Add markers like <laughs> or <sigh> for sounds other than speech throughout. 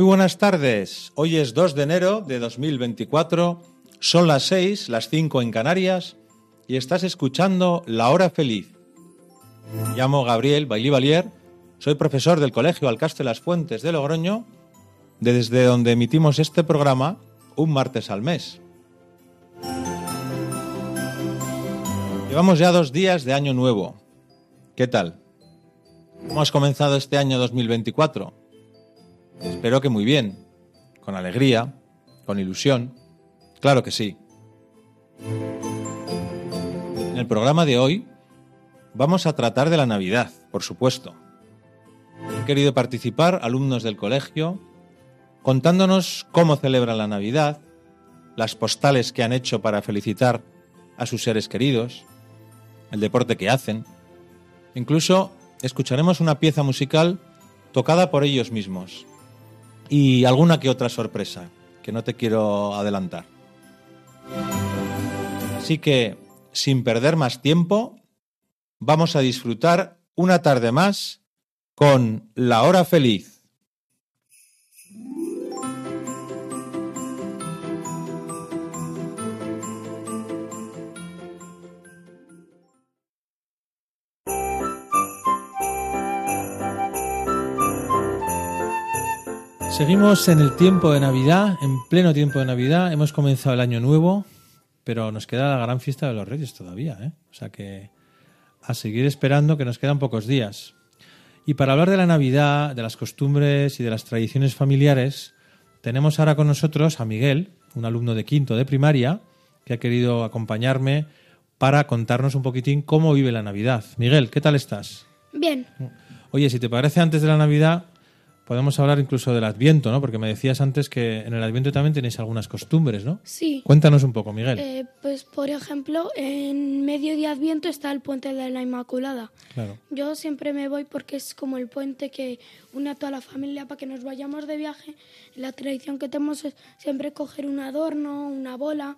Muy buenas tardes. Hoy es 2 de enero de 2024. Son las 6, las 5 en Canarias y estás escuchando La Hora Feliz. Me llamo Gabriel Bailly soy profesor del Colegio Alcaste Las Fuentes de Logroño, desde donde emitimos este programa un martes al mes. Llevamos ya dos días de año nuevo. ¿Qué tal? ¿Cómo has comenzado este año 2024? Espero que muy bien, con alegría, con ilusión. Claro que sí. En el programa de hoy vamos a tratar de la Navidad, por supuesto. Han querido participar alumnos del colegio contándonos cómo celebran la Navidad, las postales que han hecho para felicitar a sus seres queridos, el deporte que hacen. Incluso escucharemos una pieza musical tocada por ellos mismos y alguna que otra sorpresa que no te quiero adelantar. Así que, sin perder más tiempo, vamos a disfrutar una tarde más con La Hora Feliz. Seguimos en el tiempo de Navidad, en pleno tiempo de Navidad. Hemos comenzado el año nuevo, pero nos queda la gran fiesta de los Reyes todavía. ¿eh? O sea que a seguir esperando, que nos quedan pocos días. Y para hablar de la Navidad, de las costumbres y de las tradiciones familiares, tenemos ahora con nosotros a Miguel, un alumno de quinto de primaria, que ha querido acompañarme para contarnos un poquitín cómo vive la Navidad. Miguel, ¿qué tal estás? Bien, Oye, si te parece, antes de la Navidad podemos hablar incluso del Adviento, ¿no? Porque me decías antes que en el Adviento también tenéis algunas costumbres, ¿no? sí. Cuéntanos un poco, Miguel. Eh, pues por ejemplo, en medio de Adviento está el puente de la Inmaculada. Claro. Yo siempre me voy porque es como el puente que une a toda la familia para que nos vayamos de viaje. La tradición que tenemos es siempre coger un adorno, una bola,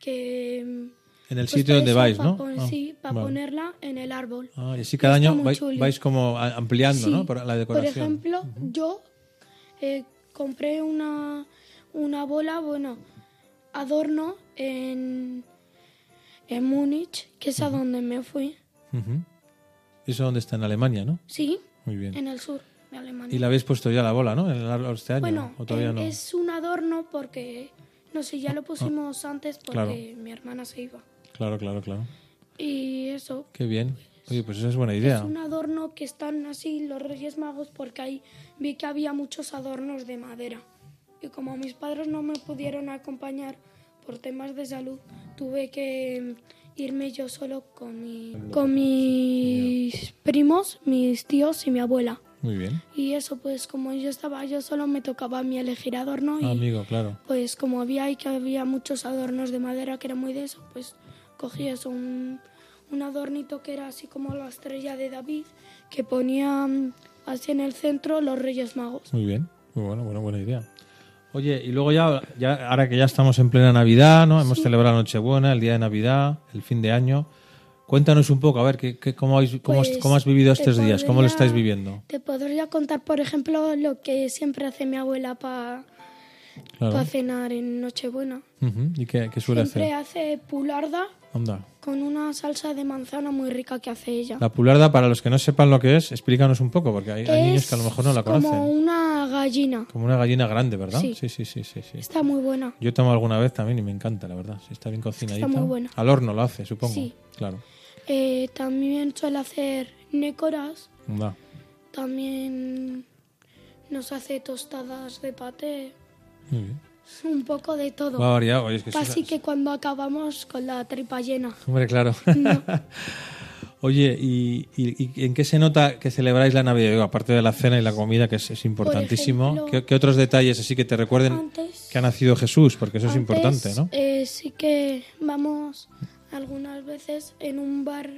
que... En el pues, sitio donde vais, ¿no? pon- Ah, sí, para vale. ponerla en el árbol. Ah, y así cada año vais, vais como ampliando, Sí. ¿no? Por la Por decoración. ejemplo, yo eh, compré una, una bola, bueno, adorno en, en Múnich, que es a donde me fui. Ujú. Eso donde está en Alemania, ¿no? Sí, Muy bien. en el sur de Alemania. Y la habéis puesto ya la bola, ¿no? En el árbol este año. bueno, ¿O todavía eh, no? es un adorno porque, no sé, ya lo pusimos antes porque Claro. mi hermana se iba. Claro, claro, claro. Y eso, Qué bien. Oye, pues esa es buena idea. Es un adorno que están así los Reyes Magos porque ahí vi que había muchos adornos de madera. Y como mis padres no me pudieron acompañar por temas de salud, tuve que irme yo solo con, mi- con mis primos, mis tíos y mi abuela. Muy bien. Y eso, pues como yo estaba yo solo, me tocaba a mí elegir adorno. Y Ah, amigo, claro. pues como había ahí que había muchos adornos de madera que era muy de eso, pues cogí eso, un, un adornito que era así como la estrella de David, que ponía así en el centro los Reyes Magos. Muy bien. Muy bueno, bueno, buena idea. Oye, y luego ya, ya ahora que ya estamos en plena Navidad, ¿no? Hemos celebrado la Nochebuena, el día de Navidad, el fin de año. Cuéntanos un poco, a ver, ¿qué, qué- cómo, habéis- cómo, has- Pues, cómo has vivido estos días? ¿Cómo lo podría- estáis viviendo? Te podría contar, por ejemplo, lo que siempre hace mi abuela para Claro. cenar en Nochebuena. Ujú. ¿Y qué, qué suele Siempre hacer? hace pularda Anda. con una salsa de manzana muy rica que hace ella. La pularda, para los que no sepan lo que es, explícanos un poco, porque hay, hay niños que a lo mejor no la conocen. como una gallina. Como una gallina grande, ¿verdad? Sí. sí, sí, sí, sí, sí. Está muy buena. Yo tomo alguna vez también y me encanta, la verdad. Está bien cocinadita. muy buena. Al horno lo hace, supongo. Sí. Claro. Eh, también suele hacer nécoras. Anda. También nos hace tostadas de paté. Muy bien. Un poco de todo. Va variado. Oye, es que Casi que cuando acabamos con la tripa llena. Hombre, claro. No. <laughs> Oye, ¿y, y- y en qué se nota que celebráis la Navidad? Digo, aparte de la cena y la comida, que es, es importantísimo. ejemplo- ¿Qué, qué otros detalles así que te recuerden Antes- que ha nacido Jesús? Porque eso es Antes, importante, ¿no? eh, sí que vamos algunas veces en un bar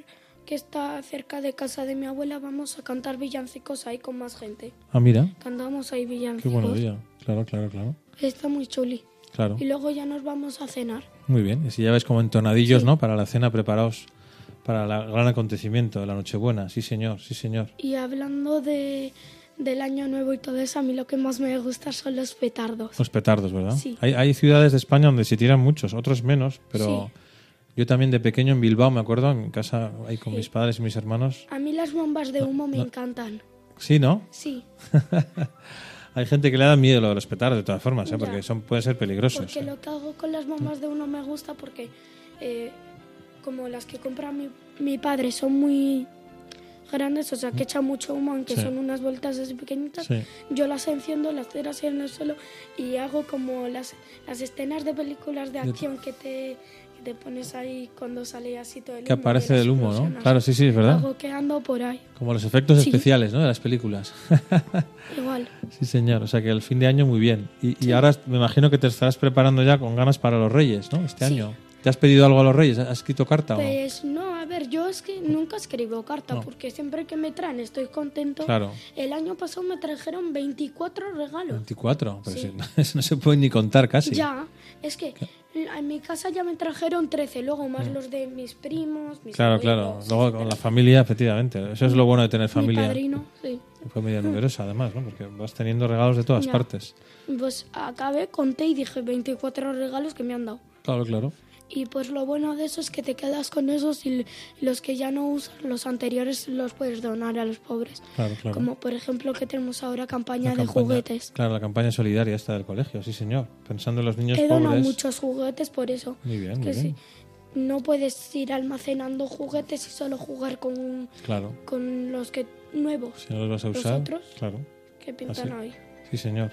que está cerca de casa de mi abuela, vamos a cantar villancicos ahí con más gente. Ah, mira, Cantamos ahí qué villancicos. bueno día. Claro, claro, claro. Está muy chuli. Claro, Y luego ya nos vamos a cenar. muy bien. Y si ya ves como entonadillos, ¿no? Para la cena, preparados para el gran acontecimiento de la Nochebuena. Sí, señor, sí, señor. Y hablando de, del año nuevo y todo eso, a mí lo que más me gusta son los petardos. Los petardos, ¿verdad? Sí. Hay, hay ciudades de España donde se tiran muchos, otros menos, pero Sí. yo también de pequeño en Bilbao, me acuerdo, en casa ahí con Sí. mis padres y mis hermanos. A mí las bombas de humo me no. encantan. Sí, ¿no? Sí, <laughs> Hay gente que le da miedo lo de los petardos, de todas formas, ¿eh? Porque son, pueden ser peligrosos. porque ¿eh? lo que hago con las bombas de uno me gusta porque eh, como las que compra mi, mi padre son muy grandes, o sea que echan mucho humo, aunque Sí. son unas vueltas así pequeñitas, Sí. yo las enciendo, las tiro así en el suelo y hago como las, las escenas de películas de acción que te, te pones ahí cuando sale así todo el Que humo y aparece del humo, ¿no? Claro, sí, sí, es verdad. Hago que ando por ahí, Como los efectos Sí. especiales, ¿no? De las películas. <laughs> igual. sí, señor. O sea que el fin de año muy bien. Y, y ahora me imagino que te estarás preparando ya con ganas para los Reyes, ¿no? Este Sí. año. ¿Te has pedido algo a los Reyes? ¿Has escrito carta o no? Pues no, a ver, yo es que nunca escribo carta No. porque siempre que me traen estoy contento. Claro. El año pasado me trajeron 24 regalos. 24. Pero Sí. <laughs> no se puede ni contar casi. Ya, es que en mi casa ya me trajeron 13, luego más los de mis primos, mis Mm. Claro, abuelos, claro. Luego con la familia, efectivamente. Eso es lo bueno de tener Mi familia. padrino, sí. Familia <laughs> numerosa, además, ¿no? Porque vas teniendo regalos de todas Ya. partes. Pues acabé, conté y dije 24 regalos que me han dado. Claro, claro. Y pues lo bueno de eso es que te quedas con esos y los que ya no usas, los anteriores los puedes donar a los pobres. Claro, claro. Como por ejemplo que tenemos ahora campaña de juguetes. Claro, la campaña solidaria esta del colegio, sí, señor. Pensando en los niños He donado pobres. muchos juguetes por eso. Muy bien, muy que bien. sí, no puedes ir almacenando juguetes y solo jugar con, Claro. con los que nuevos Si no los vas a ¿Los usar. otros? Claro. que pintan Así. ahí. Sí, señor.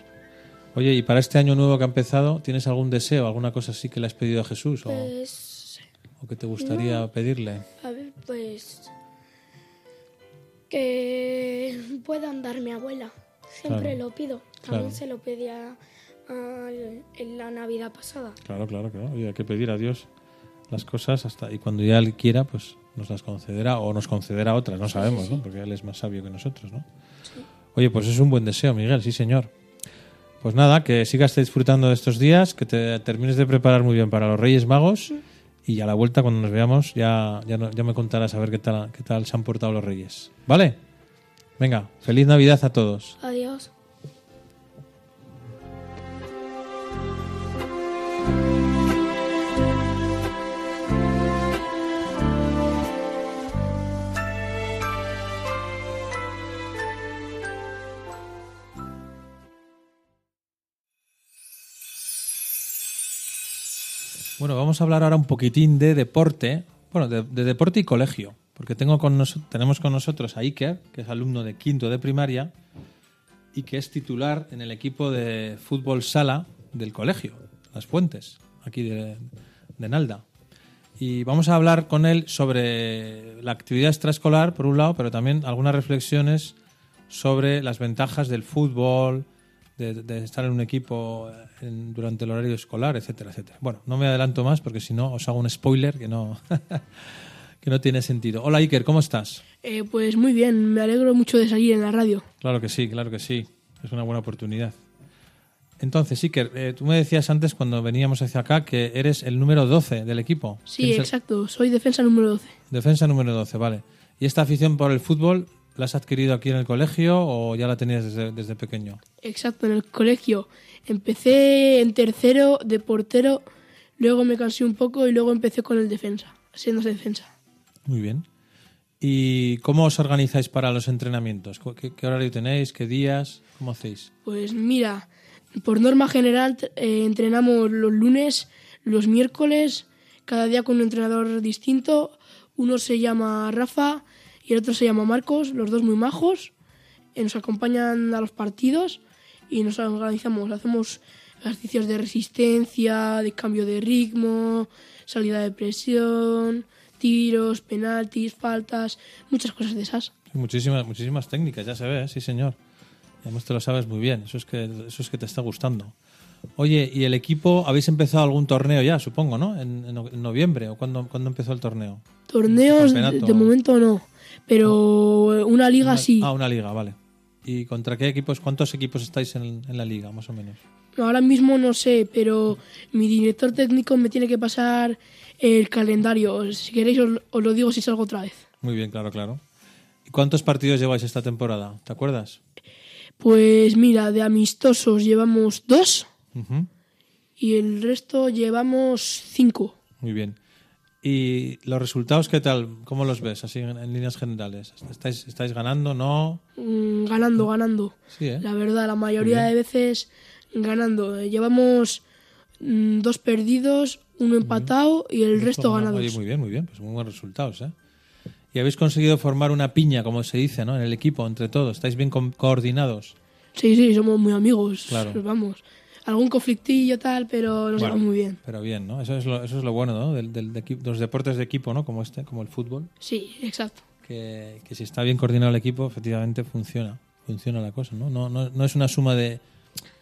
Oye, y para este año nuevo que ha empezado, ¿tienes algún deseo, alguna cosa así que le has pedido a Jesús o, Pues, o que te gustaría no. pedirle? a ver, pues que pueda andar mi abuela. Siempre Claro. lo pido. También Claro. se lo pedía en la Navidad pasada. Claro, claro, claro. Oye, hay que pedir a Dios las cosas hasta y cuando ya Él quiera, pues nos las concederá o nos concederá otras, no sabemos, ¿no? Porque Él es más sabio que nosotros, ¿no? Oye, pues es un buen deseo, Miguel, sí, señor. Pues nada, que sigas disfrutando de estos días, que te termines de preparar muy bien para los Reyes Magos y a la vuelta cuando nos veamos ya, no- ya me contarás a ver qué tal, qué tal se han portado los Reyes. ¿Vale? Venga, feliz Navidad a todos. Adiós. Bueno, vamos a hablar ahora un poquitín de deporte, bueno, de, de deporte y colegio, porque tenemos con nosotros a Iker, que es alumno de quinto de primaria y que es titular en el equipo de fútbol sala del colegio, Las Fuentes, aquí de, de Nalda. Y vamos a hablar con él sobre la actividad extraescolar, por un lado, pero también algunas reflexiones sobre las ventajas del fútbol, de, de estar en un equipo en- durante el horario escolar, etcétera, etcétera. Bueno, no me adelanto más porque si no os hago un spoiler que no, <laughs> que no tiene sentido. Hola Iker, ¿cómo estás? Eh, pues muy bien, me alegro mucho de salir en la radio. Claro que sí, claro que sí. Es una buena oportunidad. Entonces, Iker, eh, tú me decías antes cuando veníamos hacia acá que eres el número 12 del equipo. Sí, el- exacto, soy defensa número 12. Defensa número 12, vale. ¿Y esta afición por el fútbol la has adquirido aquí en el colegio o ya la tenías desde, desde pequeño? Exacto, en el colegio. Empecé en tercero de portero, luego me cansé un poco y luego empecé con el defensa, siendo defensa. Muy bien. ¿Y cómo os organizáis para los entrenamientos? ¿Cu- ¿Qué, qué horario tenéis? ¿Qué días? ¿Cómo hacéis? Pues mira, por norma general eh, entrenamos los lunes, los miércoles, cada día con un entrenador distinto. Uno se llama Rafa y el otro se llama Marcos, los dos muy majos. Eh, nos acompañan a los partidos y nos organizamos. Hacemos ejercicios de resistencia, de cambio de ritmo, salida de presión, tiros, penaltis, faltas, muchas cosas de esas. Muchísimas, muchísimas técnicas, ya se ve, ¿eh? sí señor. Además te lo sabes muy bien, eso es que, eso es que te está gustando. Oye, ¿y el equipo habéis empezado algún torneo ya, supongo, ¿no? En, en no- en noviembre o cuando, cuando empezó el torneo. Torneos, de momento no, pero una liga Una- sí. Ah, una liga, vale. ¿Y contra qué equipos, cuántos equipos estáis en, en la liga, más o menos? Ahora mismo no sé, pero mi director técnico me tiene que pasar el calendario. Si queréis os, os lo digo si salgo otra vez. Muy bien, claro, claro. ¿Y cuántos partidos lleváis esta temporada? ¿Te acuerdas? Pues mira, de amistosos llevamos dos y el resto llevamos cinco. Muy bien. ¿Y los resultados qué tal? ¿Cómo los ves, así en, en líneas generales? ¿Estáis, ¿Estáis ganando? ¿No? Mm, ganando, ganando. Sí, ¿eh? La verdad, la mayoría de veces ganando. Llevamos mm, dos perdidos, uno empatado y el resto Oye, ganados. muy bien, muy bien. Pues muy buenos resultados, ¿eh? Y habéis conseguido formar una piña, como se dice, ¿no? En el equipo, entre todos. ¿Estáis bien co- coordinados? Sí, sí, somos muy amigos. Claro. Vamos. Algún conflictillo tal, pero nos Bueno. llevamos muy bien. Pero bien, ¿no? Eso es lo, eso es lo bueno, ¿no? Del, del- de los deportes de equipo, ¿no? Como este, como el fútbol. Sí, exacto. Que, que si está bien coordinado el equipo, efectivamente funciona. Funciona la cosa, ¿no? No, no, no es una suma de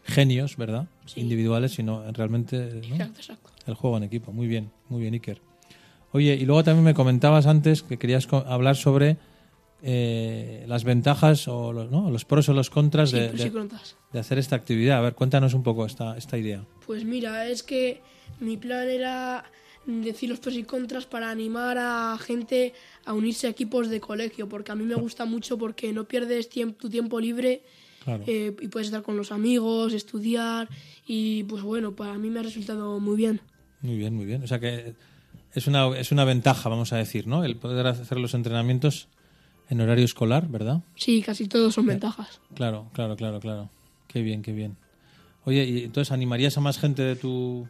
genios, ¿verdad? Sí. Individuales, sino realmente ¿no? Exacto, exacto. el juego en equipo. Muy bien, muy bien, Iker. Oye, y luego también me comentabas antes que querías hablar sobre eh, las ventajas o los, ¿no? los pros o los contras Sí, de, hacer esta actividad. A ver, cuéntanos un poco esta, esta idea. Pues mira, es que mi plan era decir los pros y contras para animar a gente a unirse a equipos de colegio, porque a mí me gusta mucho porque no pierdes tu tiempo libre Claro. eh, y puedes estar con los amigos, estudiar y pues bueno, para mí me ha resultado muy bien. Muy bien, muy bien. O sea que es una, es una ventaja, vamos a decir, ¿no? El poder hacer los entrenamientos en horario escolar, ¿verdad? Sí, casi todos son ventajas. Claro, claro, claro, claro. Qué bien, qué bien. Oye, ¿y entonces animarías a más gente de tu,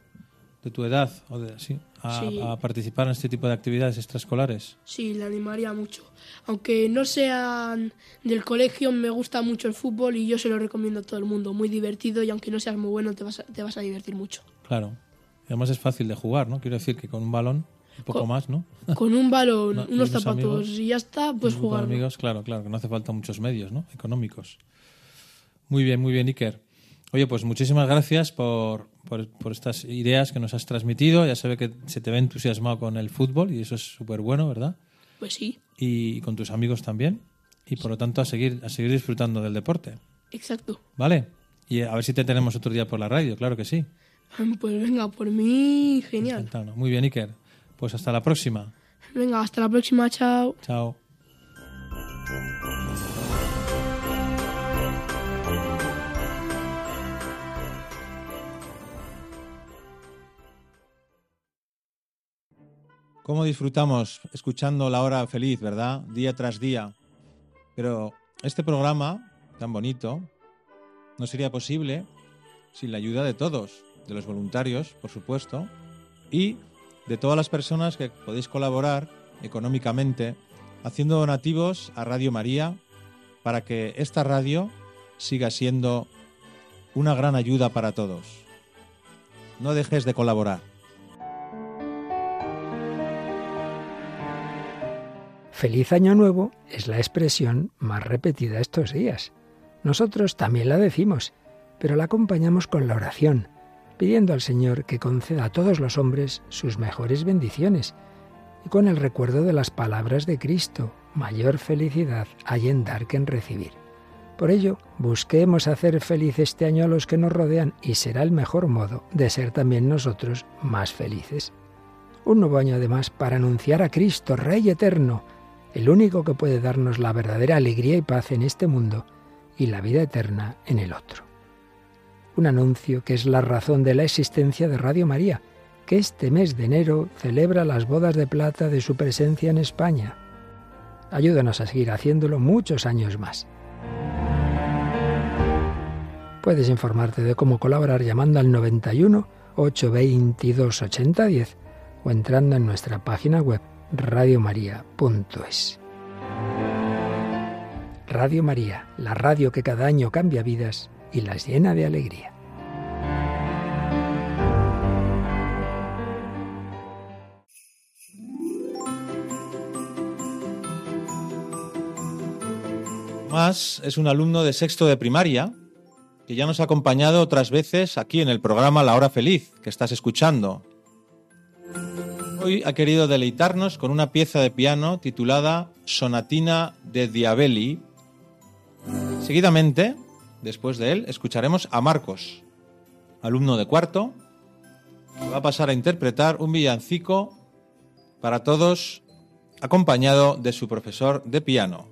de tu edad o de, sí, a, Sí. a participar en este tipo de actividades extraescolares? Sí, le animaría mucho. Aunque no sean del colegio, me gusta mucho el fútbol y yo se lo recomiendo a todo el mundo. Muy divertido y aunque no seas muy bueno, te vas a, te vas a divertir mucho. Claro. Y además es fácil de jugar, ¿no? Quiero decir que con un balón, un poco Co- más, ¿no? <laughs> Con un balón, No, unos zapatos amigos. y ya está, pues jugar. amigos, claro, claro, que no hace falta muchos medios, ¿no? Económicos. Muy bien, muy bien, Iker. Oye, pues muchísimas gracias por, por, por estas ideas que nos has transmitido. Ya se ve que se te ve entusiasmado con el fútbol y eso es súper bueno, ¿verdad? Pues sí, Y con tus amigos también. Y por lo tanto a seguir, a seguir disfrutando del deporte. exacto. ¿Vale? Y a ver si te tenemos otro día por la radio, claro que sí. <laughs> Pues venga, por mí, genial. Muy bien, Iker. Pues hasta la próxima. Venga, hasta la próxima, chao. Chao. ¿Cómo disfrutamos escuchando la hora feliz, verdad? Día tras día. Pero este programa, tan bonito, no sería posible sin la ayuda de todos, de los voluntarios, por supuesto, y de todas las personas que podéis colaborar económicamente haciendo donativos a Radio María para que esta radio siga siendo una gran ayuda para todos. No dejes de colaborar. Feliz Año Nuevo es la expresión más repetida estos días. Nosotros también la decimos, pero la acompañamos con la oración, pidiendo al Señor que conceda a todos los hombres sus mejores bendiciones y con el recuerdo de las palabras de Cristo, mayor felicidad hay en dar que en recibir. Por ello, busquemos hacer feliz este año a los que nos rodean y será el mejor modo de ser también nosotros más felices. Un nuevo año además para anunciar a Cristo, Rey eterno, el único que puede darnos la verdadera alegría y paz en este mundo y la vida eterna en el otro. Un anuncio que es la razón de la existencia de Radio María, que este mes de enero celebra las bodas de plata de su presencia en España. Ayúdanos a seguir haciéndolo muchos años más. Puedes informarte de cómo colaborar llamando al 91 822 8010 o entrando en nuestra página web radiomaria.es. Radio María, la radio que cada año cambia vidas y las llena de alegría. Más es un alumno de sexto de primaria que ya nos ha acompañado otras veces aquí en el programa La Hora Feliz que estás escuchando. Hoy ha querido deleitarnos con una pieza de piano titulada Sonatina de Diabelli. Seguidamente después de él, escucharemos a Marcos, alumno de cuarto, que va a pasar a interpretar un villancico para todos, acompañado de su profesor de piano.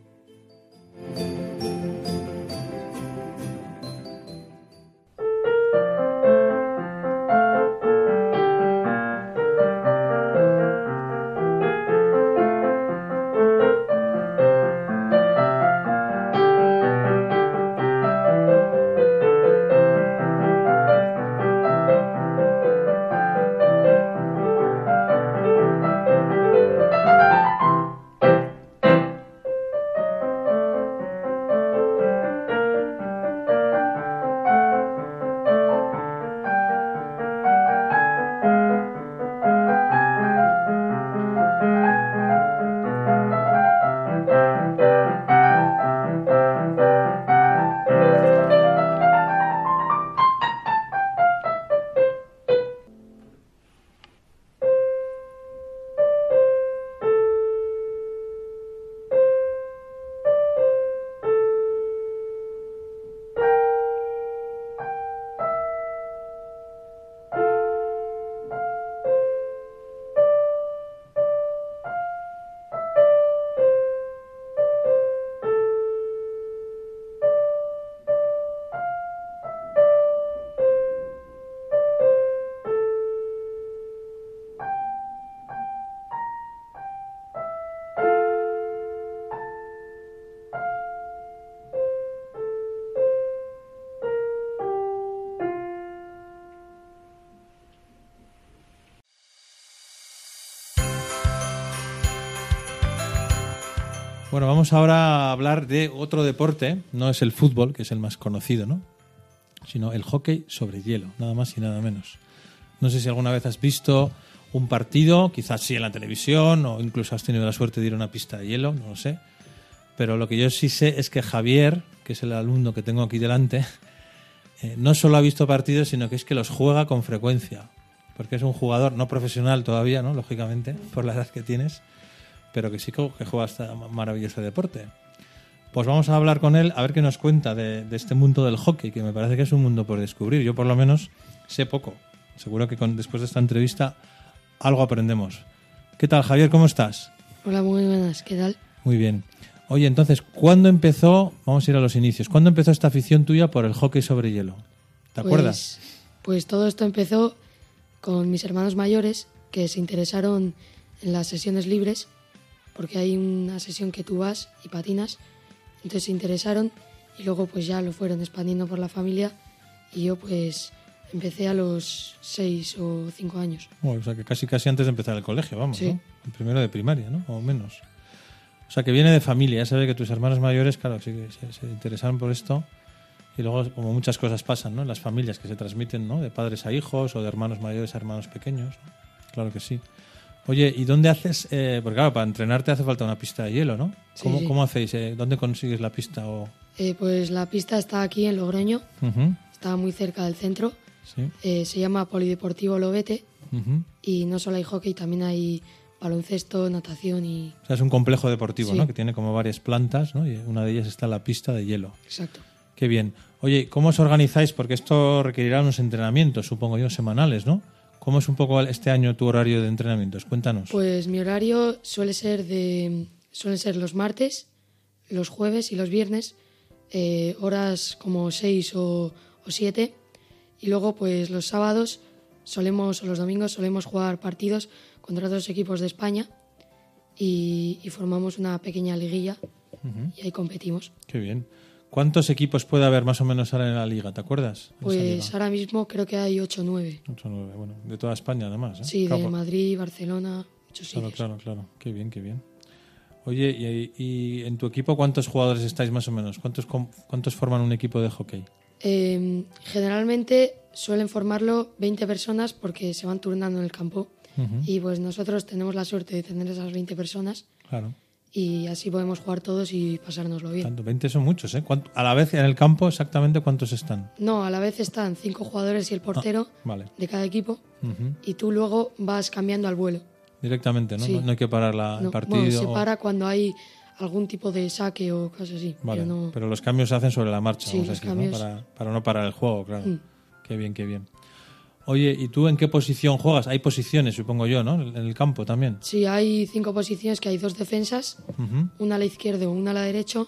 Bueno, vamos ahora a hablar de otro deporte, no es el fútbol, que es el más conocido, ¿no? Sino el hockey sobre hielo, nada más y nada menos. No sé si alguna vez has visto un partido, quizás sí en la televisión, o incluso has tenido la suerte de ir a una pista de hielo, no lo sé. Pero lo que yo sí sé es que Javier, que es el alumno que tengo aquí delante, <laughs> eh, no solo ha visto partidos, sino que es que los juega con frecuencia. Porque es un jugador no profesional todavía, ¿no? Lógicamente, por la edad que tienes pero que sí que juega este maravilloso deporte. Pues vamos a hablar con él a ver qué nos cuenta de, este mundo del hockey, que me parece que es un mundo por descubrir. Yo por lo menos sé poco. Seguro que con, después de esta entrevista algo aprendemos. ¿Qué tal, Javier? ¿Cómo estás? Hola, muy buenas. ¿Qué tal? Muy bien. Oye, entonces, ¿cuándo empezó, vamos a ir a los inicios, ¿cuándo empezó esta afición tuya por el hockey sobre hielo? ¿Te Pues- acuerdas? Pues todo esto empezó con mis hermanos mayores que se interesaron en las sesiones libres, porque hay una sesión que tú vas y patinas, entonces se interesaron y luego pues ya lo fueron expandiendo por la familia y yo pues empecé a los seis o cinco años. Bueno, o sea, que casi casi antes de empezar el colegio, vamos, Sí. ¿no? El primero de primaria, ¿no? O menos. O sea, que viene de familia. Ya sabe que tus hermanos mayores, claro, sí que se, se interesaron por esto. Y luego, como muchas cosas pasan, ¿no? En las familias que se transmiten, ¿no? De padres a hijos o de hermanos mayores a hermanos pequeños. ¿no? Claro que sí. Oye, ¿y dónde haces? eh, porque claro, para entrenarte hace falta una pista de hielo, ¿no? Sí, ¿Cómo, sí. cómo hacéis? eh? ¿Dónde consigues la pista? O... Eh, pues la pista está aquí en Logroño, está muy cerca del centro, Sí. eh, se llama Polideportivo Lobete y no solo hay hockey, también hay baloncesto, natación y... O sea, es un complejo deportivo. ¿no? Que tiene como varias plantas, ¿no? Y una de ellas está la pista de hielo. Exacto. Qué bien. Oye, ¿cómo os organizáis? Porque esto requerirá unos entrenamientos, supongo yo, semanales, ¿no? ¿Cómo es un poco este año tu horario de entrenamientos? Cuéntanos. Pues mi horario suele ser de suelen ser los martes, los jueves y los viernes, eh, horas como 6 o 7. Y luego, pues los sábados solemos, o los domingos solemos jugar partidos contra otros equipos de España y, y formamos una pequeña liguilla y ahí competimos. Qué bien. ¿Cuántos equipos puede haber más o menos ahora en la liga? ¿Te acuerdas? Pues ahora mismo creo que hay 8 o 9. Ocho, nueve, bueno, de toda España además. ¿eh? Sí, de Madrid, Barcelona, muchos Claro, sitios. claro, claro. Qué bien, qué bien. Oye, y, y en tu equipo cuántos jugadores estáis más o menos? ¿Cuántos, cuántos forman un equipo de hockey? Eh, generalmente suelen formarlo 20 personas porque se van turnando en el campo Ujú, y pues nosotros tenemos la suerte de tener esas 20 personas Claro. Y así podemos jugar todos y pasárnoslo bien. Tanto, 20 son muchos, ¿eh? ¿Cuánto- a la vez en el campo exactamente cuántos están? No, a la vez están cinco jugadores y el portero Vale. de cada equipo Ujú. y tú luego vas cambiando al vuelo. Directamente, ¿no? Sí. No, no hay que parar la- el No, partido. bueno, se o- para cuando hay algún tipo de saque o cosas así. Vale, pero no- pero los cambios se hacen sobre la marcha, Sí, vamos a decir, ¿no? cambios- Para, para no parar el juego, claro. Mm. Qué bien, qué bien. Oye, ¿y tú en qué posición juegas? Hay posiciones, supongo yo, ¿no? En el campo también. Sí, hay cinco posiciones que hay dos defensas, Ujú, una a la izquierda, una a la derecha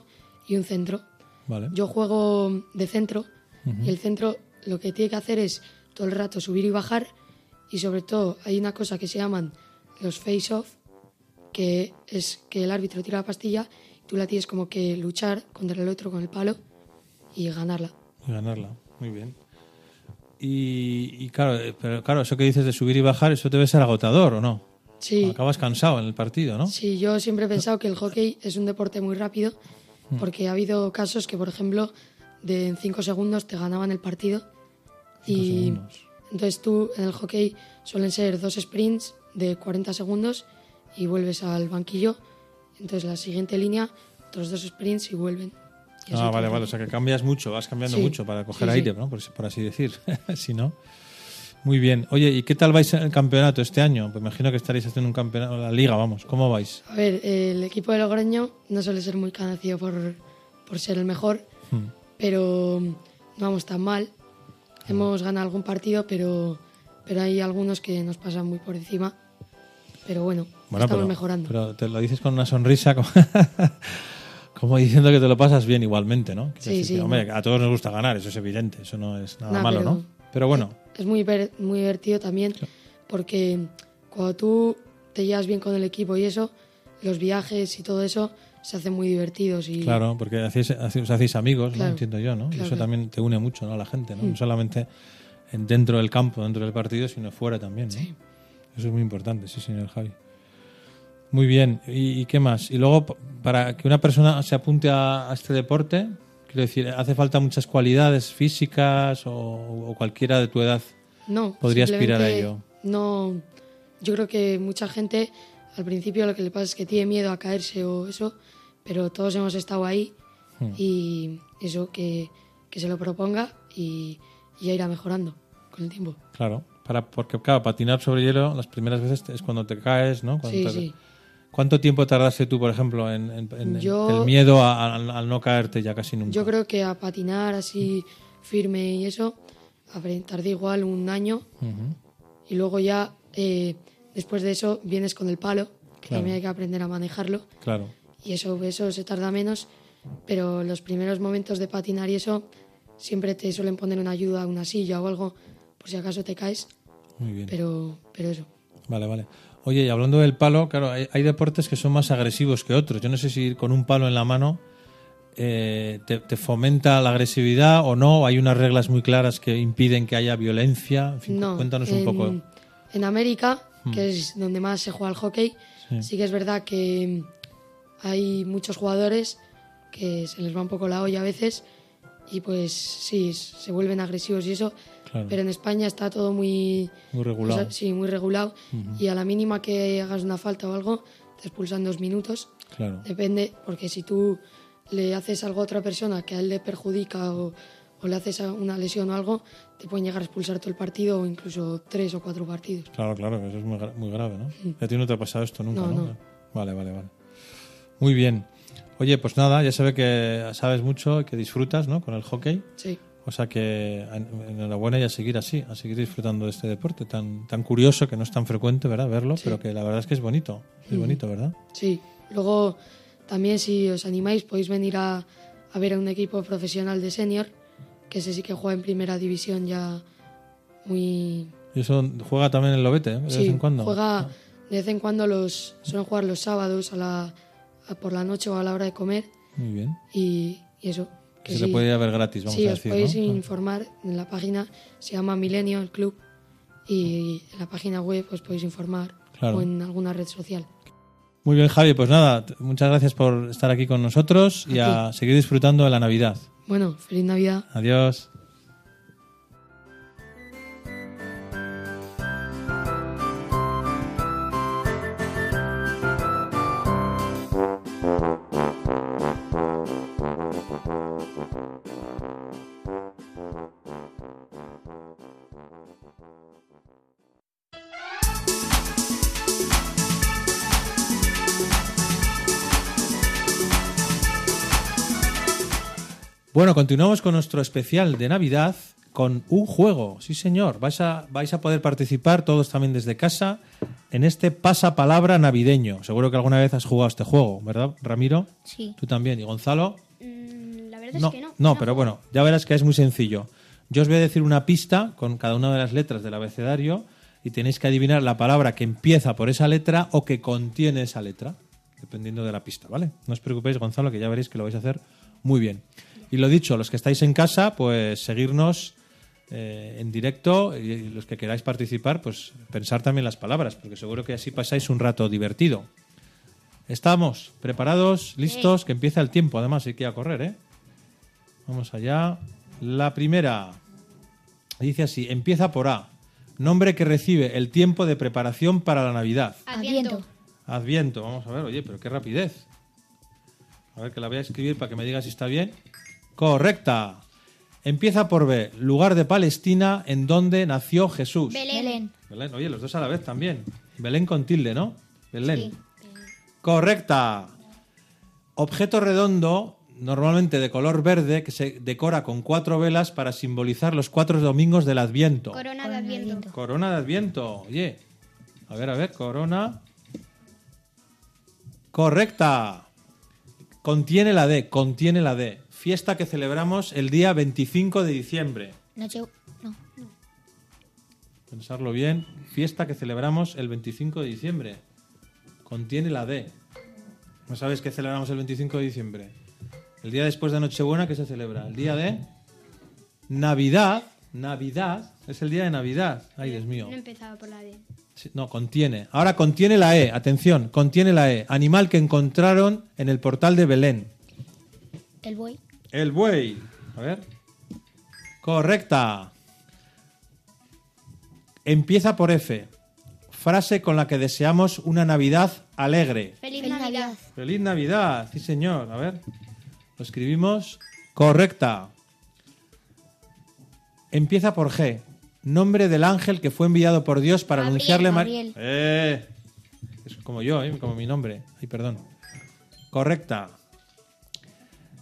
y un centro. Vale. Yo juego de centro y el centro lo que tiene que hacer es todo el rato subir y bajar y sobre todo hay una cosa que se llaman los face-off, que es que el árbitro tira la pastilla y tú la tienes como que luchar contra el otro con el palo y ganarla. Y ganarla. Muy bien. Y, y claro, eh, pero claro, eso que dices de subir y bajar, eso debe ser agotador, ¿o no? Sí, Acabas cansado en el partido, ¿no? sí, yo siempre he pensado que el hockey es un deporte muy rápido porque ha habido casos que, por ejemplo, de en cinco segundos te ganaban el partido Cinco y segundos. entonces tú en el hockey suelen ser dos sprints de 40 segundos y vuelves al banquillo. Entonces la siguiente línea, otros dos sprints y vuelven. Ah, vale, vale. O sea que cambias mucho, vas cambiando Sí. mucho para coger Sí, sí. aire, ¿no? Por, por así decir. <laughs> si no. Muy bien. Oye, ¿y qué tal vais en el campeonato este año? Pues imagino que estaréis haciendo un campeonato, la liga, vamos. ¿Cómo vais? A ver, el equipo de Logroño no suele ser muy conocido por, por ser el mejor, Hmm. pero no vamos tan mal. Hemos ganado algún partido, pero, pero hay algunos que nos pasan muy por encima. Pero bueno, Bueno, estamos pero, mejorando. pero te lo dices con una sonrisa, <laughs> como diciendo que te lo pasas bien igualmente, ¿no? Sí, decir sí, que, hombre, no. a todos nos gusta ganar, eso es evidente, eso no es nada Nah, malo, pero- ¿no? Pero bueno, Es muy, muy divertido también porque cuando tú te llevas bien con el equipo y eso, los viajes y todo eso se hacen muy divertidos. Y claro, porque hacéis, hacéis- os hacéis amigos, ¿no? Claro, entiendo yo, ¿no? Y claro, eso también te une mucho, ¿no? A la gente, ¿no? Mm. No solamente en- dentro del campo, dentro del partido, sino fuera también, ¿no? Sí. Eso es muy importante, sí, señor Javi. Muy bien, ¿y, y qué más? Y luego, para que una persona se apunte a, a este deporte, quiero decir, ¿hace falta muchas cualidades físicas o, o cualquiera de tu edad? No, podría aspirar a ello. No, yo creo que mucha gente al principio lo que le pasa es que tiene miedo a caerse o eso, pero todos hemos estado ahí Hmm. y eso que, que se lo proponga y, y ya irá mejorando con el tiempo. Claro, para, porque claro, patinar sobre hielo las primeras veces es cuando te caes, ¿no? Cuando Sí, te- sí. ¿Cuánto tiempo tardaste tú, por ejemplo, en, en- en- Yo- el miedo al, no caerte ya casi nunca? Yo creo que a patinar así firme y eso, tardé igual un año Ujú. y luego ya eh, después de eso vienes con el palo, que Claro. también hay que aprender a manejarlo. Claro, y eso, eso se tarda menos, pero los primeros momentos de patinar y eso siempre te suelen poner una ayuda, una silla o algo, por si acaso te caes, muy bien. pero, pero eso. Vale, vale. Oye, y hablando del palo, claro, hay, hay deportes que son más agresivos que otros. Yo no sé si ir con un palo en la mano eh, te, te fomenta la agresividad o no, hay unas reglas muy claras que impiden que haya violencia. En fin, No, cuéntanos un poco. Hmm. En América, que es donde más se juega el hockey, Sí. sí. que es verdad que hay muchos jugadores que se les va un poco la olla a veces y pues sí, se vuelven agresivos y eso, Claro. pero en España está todo muy... Muy regulado. o sea, sí, muy regulado y a la mínima que hagas una falta o algo, te expulsan dos minutos. Claro. Depende, porque si tú le haces algo a otra persona que a él le perjudica o, o le haces una lesión o algo, te pueden llegar a expulsar todo el partido o incluso tres o cuatro partidos. Claro, claro, eso es muy, muy grave, ¿no? A ti no te ha pasado esto nunca, No, ¿no? no. Vale, vale, vale. Muy bien. Oye, pues nada, ya se ve que sabes mucho y que disfrutas, ¿no? Con el hockey. Sí, O sea que en- enhorabuena y a seguir así, a seguir disfrutando de este deporte tan, tan curioso, que no es tan frecuente, ¿verdad? Verlo, pero que la verdad es que es bonito. Es bonito, ¿verdad? sí. Luego, también si os animáis, podéis venir a, a ver a un equipo profesional de senior, que ese sí que juega en primera división ya muy... Y eso juega también el Lobete, ¿eh? de sí, vez en cuando. juega de vez en cuando, los suelen jugar los sábados a la, a- por la noche o a la hora de comer Muy bien. y, y eso. Que se le puede ir a ver gratis, vamos sí, a os decir, podéis ¿no? Informar en la página, se llama Milenio, el club, y en la página web os podéis informar Claro. o en alguna red social. Muy bien, Javi, pues nada, muchas gracias por estar aquí con nosotros y A a seguir disfrutando de la Navidad. Bueno, feliz Navidad. Adiós. Bueno, continuamos con nuestro especial de Navidad con un juego. Sí, señor. Vais a, vais a poder participar todos también desde casa en este pasapalabra navideño. Seguro que alguna vez has jugado este juego, ¿verdad, Ramiro? Sí. Tú también. ¿Y Gonzalo? Mm, la verdad es que no. No, pero bueno, ya verás que es muy sencillo. Yo os voy a decir una pista con cada una de las letras del abecedario y tenéis que adivinar la palabra que empieza por esa letra o que contiene esa letra, dependiendo de la pista, ¿vale? No os preocupéis, Gonzalo, que ya veréis que lo vais a hacer muy bien. Y lo dicho, los que estáis en casa, pues seguirnos eh, en directo y los que queráis participar, pues pensar también las palabras, porque seguro que así pasáis un rato divertido. ¿Estamos preparados? ¿Listos? Que empieza el tiempo, además hay que ir a correr, ¿eh? Vamos allá. La primera dice así, empieza por A. Nombre que recibe el tiempo de preparación para la Navidad. Adviento. Adviento, vamos a ver, oye, pero qué rapidez. A ver que la voy a escribir para que me diga si está bien. Correcta. Empieza por B. Lugar de Palestina en donde nació Jesús. Belén. Belén, oye, los dos a la vez también. Belén con tilde, ¿no? Belén. Correcta. Objeto redondo, normalmente de color verde, que se decora con cuatro velas para simbolizar los cuatro domingos del Adviento. Corona de Adviento. Corona de Adviento. Oye, a ver, a ver, corona. Correcta. Contiene la D, contiene la D. Fiesta que celebramos el día 25 de diciembre. Noche. No. Pensarlo bien. Fiesta que celebramos el 25 de diciembre. Contiene la D. ¿No sabes qué celebramos el 25 de diciembre? El día después de Nochebuena, ¿qué se celebra? El día de Navidad. Navidad. Es el día de Navidad. Ay, Dios mío. No empezaba por la D. Sí, No, contiene. Ahora contiene la E. Atención, contiene la E. Animal que encontraron en el portal de Belén. El buey. El buey. A ver. Correcta. Empieza por F. Frase con la que deseamos una Navidad alegre. Feliz, Navidad. Feliz Navidad. Sí, señor. A ver. Lo escribimos. Correcta. Empieza por G. Nombre del ángel que fue enviado por Dios para Gabriel, anunciarle... Gabriel. Eh. Es como yo, ¿eh? como mi nombre. Ay, perdón. Correcta.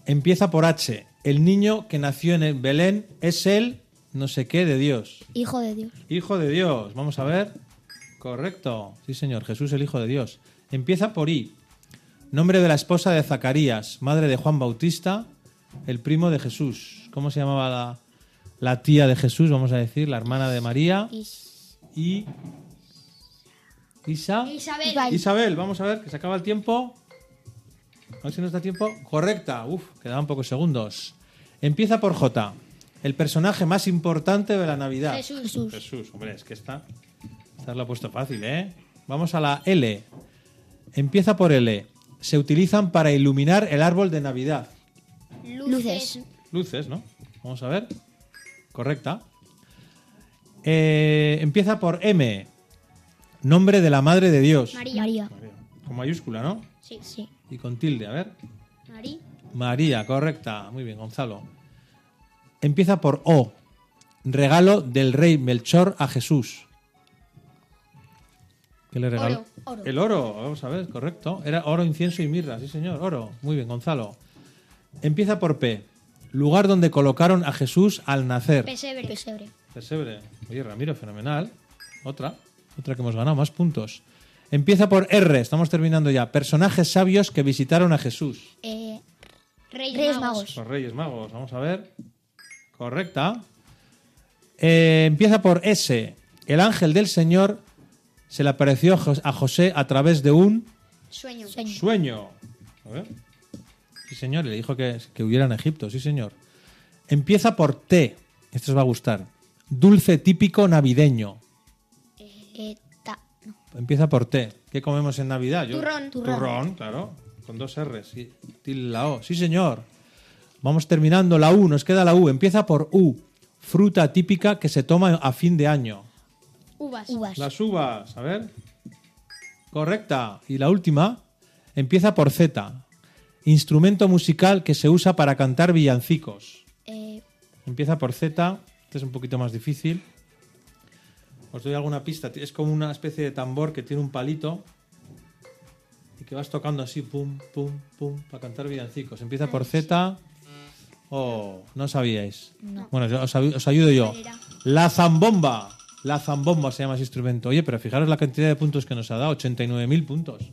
Empieza por H. El niño que nació en el Belén es el no sé qué de Dios. Hijo de Dios. Hijo de Dios. Vamos a ver. Correcto. Sí, señor. Jesús el Hijo de Dios. Empieza por I. Nombre de la esposa de Zacarías, madre de Juan Bautista, el primo de Jesús. ¿Cómo se llamaba la, la tía de Jesús? Vamos a decir, la hermana de María. Is- Y. Isa. Isabel. Isabel, vamos a ver, que se acaba el tiempo. A ver si nos da tiempo. Correcta. Uf, quedaban pocos segundos. Empieza por J. El personaje más importante de la Navidad. Jesús. Jesús, hombre, es que esta, esta lo he puesto fácil, ¿eh? Vamos a la L. Empieza por L. Se utilizan para iluminar el árbol de Navidad. Luces. Luces, ¿no? Vamos a ver. Correcta. Eh, empieza por M. Nombre de la Madre de Dios. María. María. Con mayúscula, ¿no? Sí. Sí. Y con tilde, a ver. María. María, correcta. Muy bien, Gonzalo. Empieza por O. Regalo del rey Melchor a Jesús. ¿Qué le regaló? Oro, oro. El oro, vamos a ver, correcto. Era oro, incienso y mirra, sí señor, oro. Muy bien, Gonzalo. Empieza por P. Lugar donde colocaron a Jesús al nacer. Pesebre. Pesebre. Pesebre. Oye, Ramiro, fenomenal. Otra, otra que hemos ganado, más puntos. Empieza por R, estamos terminando ya. Personajes sabios que visitaron a Jesús. Eh, Reyes, Magos. Los Reyes Magos, vamos a ver. Correcta. Eh, empieza por S. El ángel del Señor se le apareció a Jos- a José a través de un Sueño. sueño. A ver. Sí, señor, y le dijo que, que hubiera en Egipto, sí, señor. Empieza por T. Esto os va a gustar. Dulce típico navideño. Eh, ta. No. Empieza por T. ¿Qué comemos en Navidad? Yo- Turrón. Turrón, claro. Con dos R's. Y la O. Sí, señor. Vamos terminando. La U, nos queda la U. Empieza por U. Fruta típica que se toma a fin de año. Uvas. Uvas. Las uvas, a ver. Correcta. Y la última empieza por Z. Instrumento musical que se usa para cantar villancicos. Eh, Empieza por Z. Este es un poquito más difícil. Os doy alguna pista. Es como una especie de tambor que tiene un palito y que vas tocando así, pum, pum, pum, para cantar villancicos. Empieza por Z. ¿O no sabíais? Bueno, os ayudo yo. La zambomba. La zambomba se llama ese instrumento. Oye, pero fijaros la cantidad de puntos que nos ha dado. 89.000 puntos.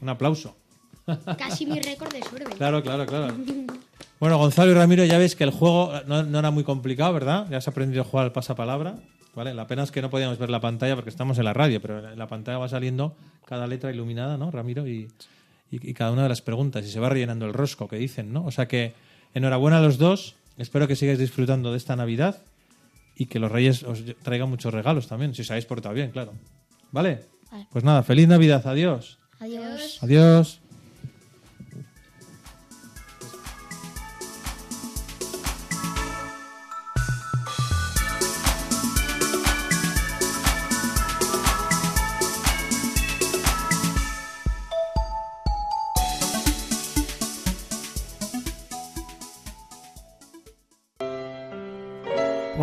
Un aplauso. <laughs> Casi mi récord de Sorbe. Claro, claro, claro. Bueno, Gonzalo y Ramiro, ya veis que el juego no, no era muy complicado, ¿verdad? Ya has aprendido a jugar al pasapalabra. ¿Vale? La pena es que no podíamos ver la pantalla porque estamos en la radio, pero en la pantalla va saliendo cada letra iluminada, ¿no, Ramiro? Y, y- y cada una de las preguntas. Y se va rellenando el rosco que dicen, ¿no? O sea que enhorabuena a los dos. Espero que sigáis disfrutando de esta Navidad y que los Reyes os traigan muchos regalos también, si os habéis portado bien, claro. ¿Vale? Vale. Pues nada, feliz Navidad. Adiós. Adiós. Adiós.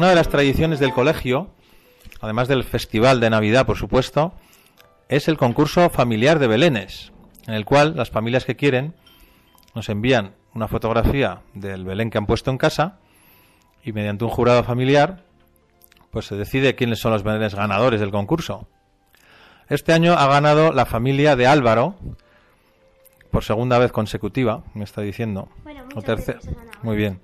Una de las tradiciones del colegio, además del festival de Navidad, por supuesto, es el concurso familiar de Belenes, en el cual las familias que quieren nos envían una fotografía del Belén que han puesto en casa y mediante un jurado familiar pues se decide quiénes son los Belenes ganadores del concurso. Este año ha ganado la familia de Álvaro por segunda vez consecutiva, me está diciendo. Bueno, O muchas terce- veces ha ganado. Muy bien.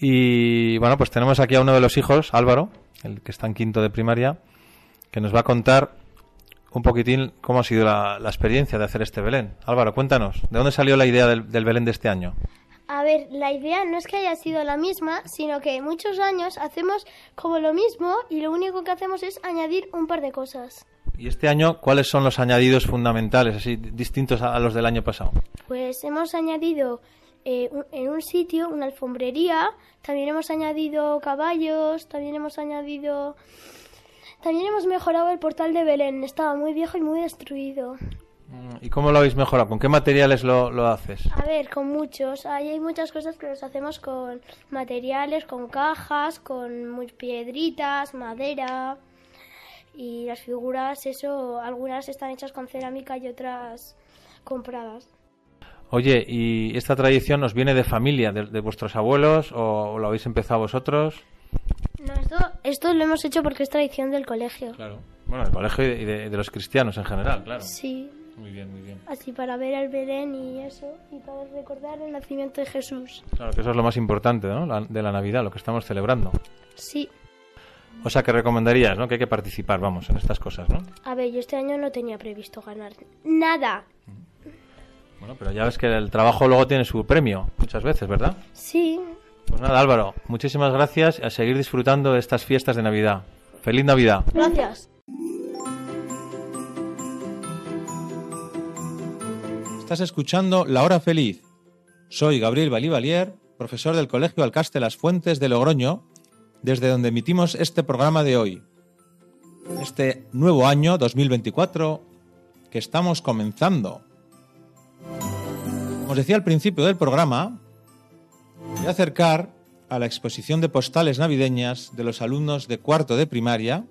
Y bueno, pues tenemos aquí a uno de los hijos, Álvaro, el que está en quinto de primaria, que nos va a contar un poquitín cómo ha sido la, la experiencia de hacer este Belén. Álvaro, cuéntanos, ¿de dónde salió la idea del, del Belén de este año? A ver, la idea no es que haya sido la misma, sino que muchos años hacemos como lo mismo y lo único que hacemos es añadir un par de cosas. Y este año, ¿cuáles son los añadidos fundamentales, así distintos a, a los del año pasado? Pues hemos añadido eh, un- en un sitio una alfombrería, también hemos añadido caballos, también hemos añadido... También hemos mejorado el portal de Belén, estaba muy viejo y muy destruido. ¿Y cómo lo habéis mejorado? ¿Con qué materiales lo, lo haces? A ver, con muchos. Ahí hay muchas cosas que los hacemos con materiales, con cajas, con muy piedritas, madera. Y las figuras, eso, algunas están hechas con cerámica y otras compradas. Oye, ¿y esta tradición os viene de familia, de, de vuestros abuelos o lo habéis empezado vosotros? No, esto, esto lo hemos hecho porque es tradición del colegio. Claro. Bueno, del colegio y de, de los cristianos en general, claro. Sí, Muy bien, muy bien. así para ver el Belén y eso, y para recordar el nacimiento de Jesús. Claro que eso es lo más importante, ¿no? La- de la Navidad, lo que estamos celebrando. Sí. O sea, que recomendarías, ¿no? Que hay que participar, vamos, en estas cosas, ¿no? A ver, yo este año no tenía previsto ganar nada. Bueno, pero ya ves que el trabajo luego tiene su premio, muchas veces, ¿verdad? Sí, Pues nada, Álvaro, muchísimas gracias y a seguir disfrutando de estas fiestas de Navidad. ¡Feliz Navidad! gracias. Estás escuchando La Hora Feliz. Soy Gabriel Balivalier, profesor del Colegio Alcaste Las Fuentes de Logroño, desde donde emitimos este programa de hoy. Este nuevo año 2024 que estamos comenzando. Como os decía al principio del programa, voy a acercar a la exposición de postales navideñas de los alumnos de cuarto de primaria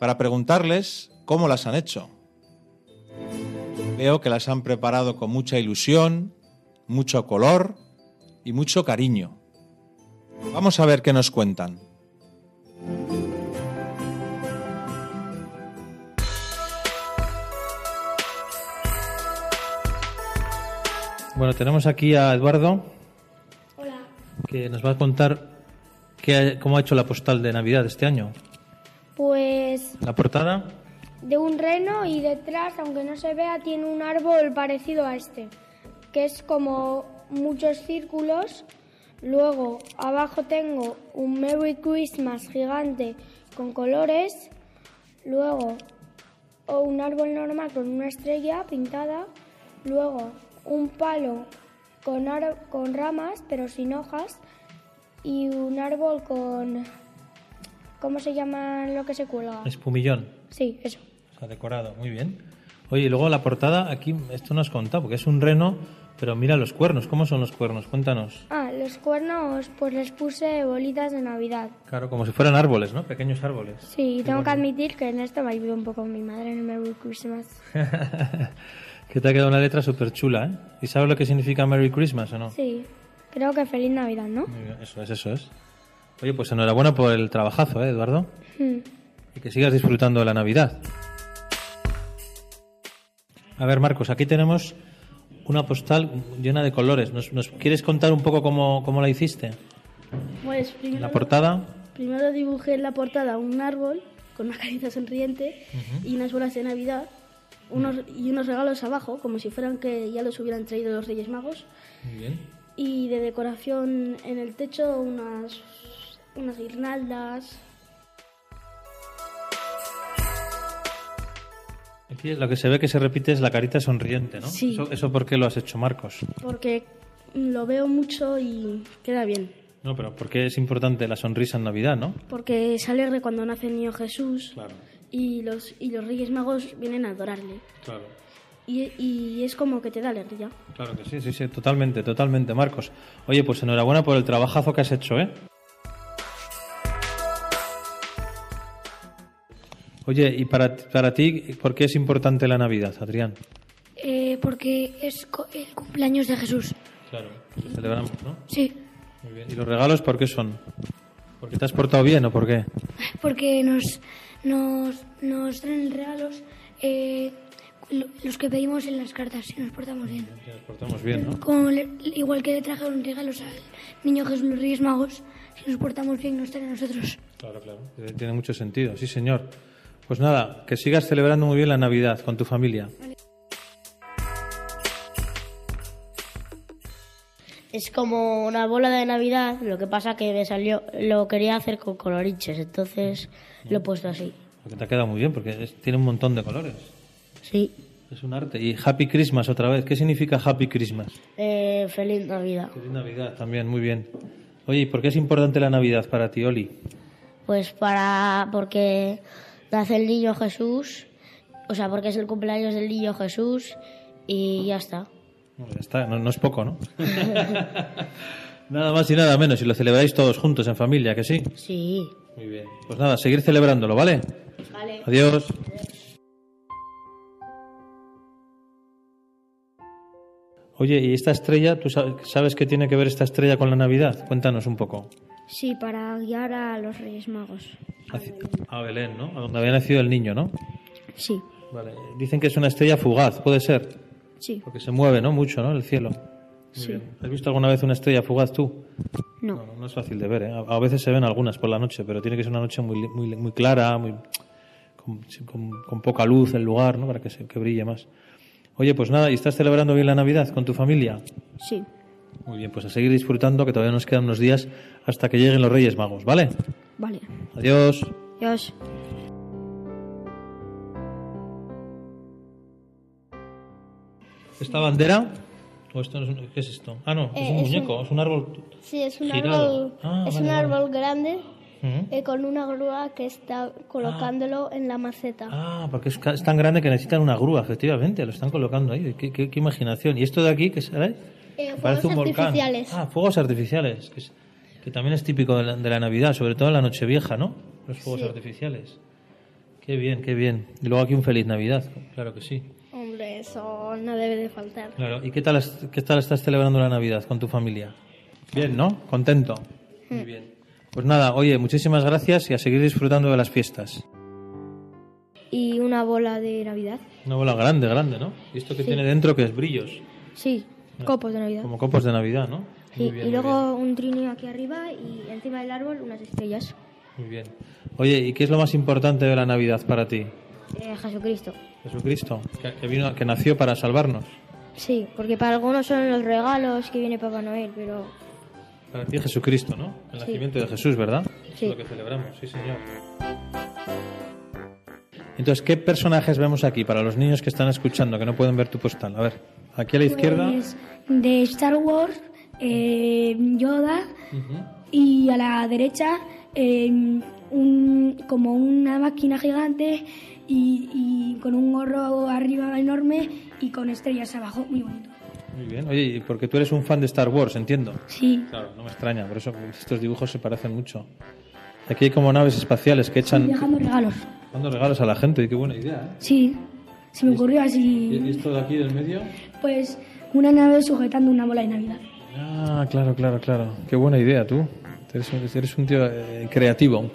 para preguntarles cómo las han hecho. Veo que las han preparado con mucha ilusión, mucho color y mucho cariño. Vamos a ver qué nos cuentan. Bueno, tenemos aquí a Eduardo, Hola. que nos va a contar qué, cómo ha hecho la postal de Navidad este año. Pues La portada, de un reno y detrás, aunque no se vea, tiene un árbol parecido a este, que es como muchos círculos. Luego abajo tengo un Merry Christmas gigante con colores. Luego o un árbol normal con una estrella pintada. Luego un palo con, ar- con ramas pero sin hojas. Y un árbol con... ¿Cómo se llama lo que se cuelga? espumillón, Sí, eso. o sea, decorado, muy bien. Oye, y luego la portada, aquí esto no has contado, porque es un reno, pero mira los cuernos, ¿cómo son los cuernos? Cuéntanos. Ah, los cuernos, pues les puse bolitas de Navidad. Claro, como si fueran árboles, ¿no? Pequeños árboles. Sí, y tengo que admitir que en esto me ayudó un poco mi madre en el Merry Christmas. <laughs> que te ha quedado una letra súper chula, ¿eh? ¿Y sabes lo que significa Merry Christmas o no? Sí, Creo que feliz Navidad, ¿no? Eso es, eso es. Oye, pues enhorabuena por el trabajazo, ¿eh, Eduardo? Hmm. Y que sigas disfrutando de la Navidad. A ver, Marcos, aquí tenemos una postal llena de colores. ¿Nos, nos quieres contar un poco cómo, cómo la hiciste? Pues primero, la portada. primero dibujé en la portada un árbol con una carita sonriente y unas bolas de Navidad unos, y unos regalos abajo, como si fueran que ya los hubieran traído los Reyes Magos. Muy bien. Y de decoración en el techo unas, unas guirnaldas. Aquí lo que se ve que se repite es la carita sonriente, ¿no? Sí. Eso, ¿Eso por qué lo has hecho, Marcos? Porque lo veo mucho y queda bien. No, pero ¿por qué es importante la sonrisa en Navidad, no? Porque es alegre cuando nace el niño Jesús Claro, y los, y los Reyes Magos vienen a adorarle. claro. Y, y es como que te da alegría. Claro que sí, sí, sí, totalmente, totalmente, Marcos. Oye, pues enhorabuena por el trabajazo que has hecho, ¿eh? Oye, y para, para ti, ¿por qué es importante la Navidad, Adrián? Eh, porque es co- el cumpleaños de Jesús. Claro, celebramos, ¿no? Sí, Muy bien. ¿Y los regalos por qué son? ¿Porque te has portado bien o por qué? porque nos, nos, nos traen regalos eh, lo- los que pedimos en las cartas si nos portamos bien. Que nos portamos bien, ¿no? Como le- igual que le trajeron regalos al niño Jesús los Reyes Magos, si nos portamos bien nos traen a nosotros. Claro, claro. Tiene mucho sentido, sí, señor. Pues nada, que sigas celebrando muy bien la Navidad con tu familia. Es como una bola de Navidad, lo que pasa que me salió, lo quería hacer con coloriches, entonces lo he puesto así. Porque te ha quedado muy bien, porque es- tiene un montón de colores. Sí. Es un arte. Y Happy Christmas otra vez. ¿Qué significa Happy Christmas? Eh, feliz Navidad. Feliz Navidad también, muy bien. Oye, ¿y por qué es importante la Navidad para ti, Oli? Pues para, porque nace el niño Jesús, o sea, porque es el cumpleaños del niño Jesús y ya está. Ya está, no, no es poco, ¿no? <laughs> nada más y nada menos, y lo celebráis todos juntos en familia, ¿que sí? Sí. Muy bien. Pues nada, seguir celebrándolo, ¿vale? Vale. Adiós. Oye, ¿y esta estrella, tú sa- sabes qué tiene que ver esta estrella con la Navidad? Cuéntanos un poco. Sí, para guiar a los Reyes Magos. A Belén, ¿no? A donde había nacido el niño, ¿no? Sí, Vale. Dicen que es una estrella fugaz, ¿puede ser? sí. Porque se mueve, ¿no? Mucho, ¿no? El cielo. Muy Sí. bien. ¿Has visto alguna vez una estrella fugaz tú? No. No, no es fácil de ver, ¿eh? A, a veces se ven algunas por la noche, pero tiene que ser una noche muy, muy, muy clara, muy, con, con- con poca luz el lugar, ¿no? Para que, se, que brille más. Oye, pues nada, ¿y estás celebrando bien la Navidad con tu familia? Sí. Muy bien, pues a seguir disfrutando, que todavía nos quedan unos días hasta que lleguen los Reyes Magos, ¿vale? Vale. Adiós. Dios. ¿Esta bandera? ¿O esto no es un- ¿Qué es esto? Ah, no, es Eh, un es muñeco, un- es un árbol. Sí, es un Girado. árbol, Ah, es vale, un vale. árbol grande Ujú. eh, con una grúa que está colocándolo en la maceta. Ah, porque es, es tan grande que necesitan una grúa, efectivamente, lo están colocando ahí. Qué, qué- qué imaginación. ¿Y esto de aquí qué será? Eh, un fuegos volcán. artificiales. Ah, fuegos artificiales, que, es- que también es típico de la, de la Navidad, sobre todo en la Nochevieja, ¿no? Los fuegos Sí. artificiales. Qué bien, qué bien. Y luego aquí un feliz Navidad, claro que sí. Eso no debe de faltar. Claro. ¿Y qué tal, qué tal estás celebrando la Navidad con tu familia? Bien, ¿no? Contento. Muy bien. Pues nada, oye, muchísimas gracias y a seguir disfrutando de las fiestas. ¿Y una bola de Navidad? Una bola grande, grande, ¿no? ¿Y esto que Sí. tiene dentro que es brillos? Sí, copos de Navidad. Como copos de Navidad, ¿no? Sí, bien, y luego un trineo aquí arriba y encima del árbol unas estrellas. Muy bien. Oye, ¿y qué es lo más importante de la Navidad para ti? Eh, Jesucristo. Jesucristo, que, que vino, que nació para salvarnos. Sí, porque para algunos son los regalos que viene Papá Noel, pero Para ti Jesucristo, ¿no? El Sí. nacimiento de Jesús, ¿verdad? Sí. Es lo que celebramos, sí, señor. Entonces, ¿qué personajes vemos aquí para los niños que están escuchando, que no pueden ver tu postal? A ver, aquí a la izquierda. Pues, de Star Wars, eh, Yoda y a la derecha eh, un, como una máquina gigante y, y con un gorro arriba enorme y con estrellas abajo, muy bonito. Muy bien. Oye, y porque tú eres un fan de Star Wars, entiendo. Sí. Claro, no me extraña, por eso estos dibujos se parecen mucho. Aquí hay como naves espaciales que echan Dejando regalos. dando regalos a la gente, y qué buena idea, ¿eh? Sí, se me ocurrió ¿Y así. esto de aquí del medio? Pues una nave sujetando una bola de Navidad. Ah, claro, claro, claro. Qué buena idea tú. Eres, un- eres un tío eh, creativo.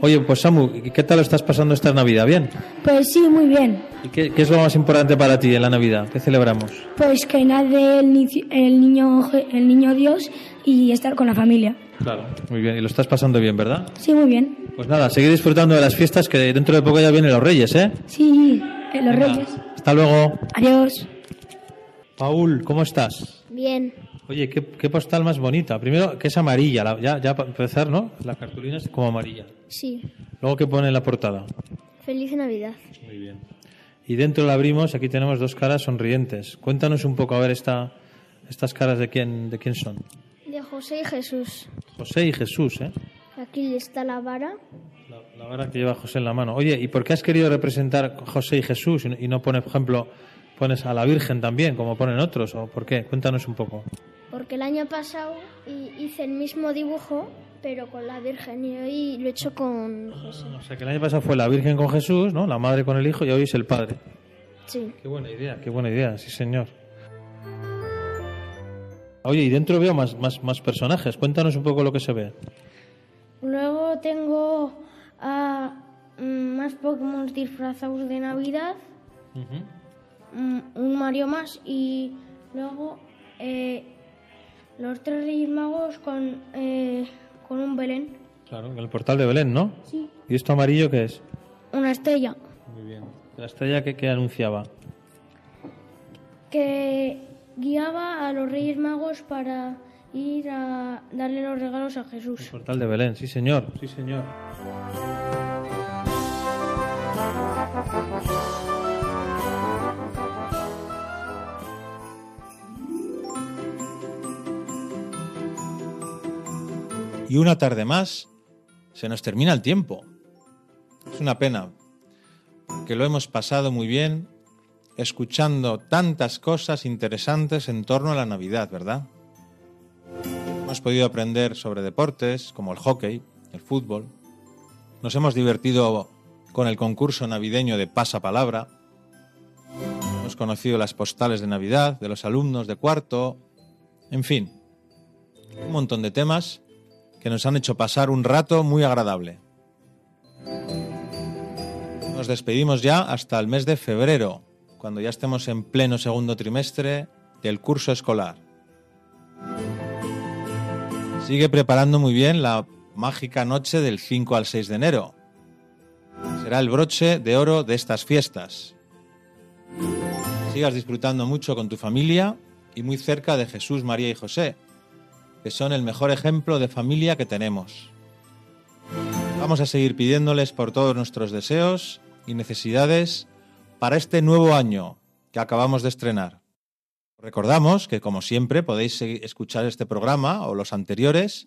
Oye, pues Samu, ¿y ¿qué tal lo estás pasando esta Navidad? ¿Bien? Pues sí, muy bien. ¿Y qué, qué es lo más importante para ti en la Navidad? ¿Qué celebramos? Pues que nace el, ni- el niño el niño Dios y estar con la familia. Claro. Muy bien, y lo estás pasando bien, ¿verdad? Sí, muy bien. Pues nada, seguir disfrutando de las fiestas que dentro de poco ya vienen los Reyes, ¿eh? Sí, eh, los Reyes. Hasta luego. Adiós. Paul, ¿cómo estás? Bien. Oye, ¿qué, qué postal más bonita. Primero, que es amarilla, la- ya, ya para empezar, ¿no? La cartulina es como amarilla. Sí. Luego, ¿qué pone en la portada? Feliz Navidad. Muy bien. Y dentro la abrimos, aquí tenemos dos caras sonrientes. Cuéntanos un poco, a ver, esta, estas caras de quién, de quién son. De José y Jesús. José y Jesús, ¿eh? Aquí está la vara. La vara que lleva José en la mano. Oye, ¿y por qué has querido representar José y Jesús y no- pones, por ejemplo, pones a la Virgen también, como ponen otros? ¿O por qué? Cuéntanos un poco. Porque el año pasado hi- hice el mismo dibujo, pero con la Virgen. Y hoy lo he hecho con José. O sea, que el año pasado fue la Virgen con Jesús, ¿no? La madre con el hijo y hoy es el padre. Sí. Qué buena idea, qué buena idea, sí señor. Oye, y dentro veo más, más, más personajes. Cuéntanos un poco lo que se ve. Luego tengo a mm, más Pokémon disfrazados de Navidad, mm, un Mario más y luego eh, los tres Reyes Magos con, eh, con un Belén, Claro, en el portal de Belén, ¿no? Sí. ¿Y esto amarillo qué es? una estrella Muy bien. La estrella que, que anunciaba. que guiaba a los Reyes Magos para ir a darle los regalos a Jesús. Portal de Belén, sí señor, sí señor. Y una tarde más se nos termina el tiempo. Es una pena, que lo hemos pasado muy bien escuchando tantas cosas interesantes en torno a la Navidad, ¿verdad? Hemos podido aprender sobre deportes como el hockey, el fútbol. Nos hemos divertido con el concurso navideño de pasapalabra. Hemos conocido las postales de Navidad de los alumnos de cuarto. En fin, un montón de temas que nos han hecho pasar un rato muy agradable. Nos despedimos ya hasta el mes de febrero, cuando ya estemos en pleno segundo trimestre del curso escolar. Sigue preparando muy bien la mágica noche del 5 al 6 de enero. Será el broche de oro de estas fiestas. Sigas disfrutando mucho con tu familia y muy cerca de Jesús, María y José, que son el mejor ejemplo de familia que tenemos. Vamos a seguir pidiéndoles por todos nuestros deseos y necesidades para este nuevo año que acabamos de estrenar. Recordamos que, como siempre, podéis escuchar este programa o los anteriores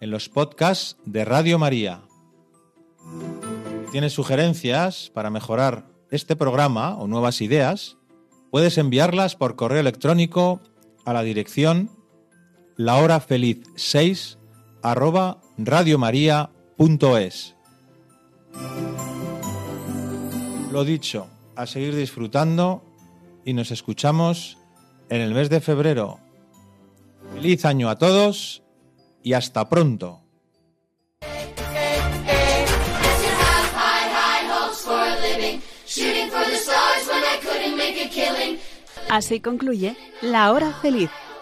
en los podcasts de Radio María. Si tienes sugerencias para mejorar este programa o nuevas ideas, puedes enviarlas por correo electrónico a la dirección lahorafeliz6 arroba radiomaria.es. Lo dicho, a seguir disfrutando y nos escuchamos en el mes de febrero. Feliz año a todos y hasta pronto. Así concluye La Hora Feliz,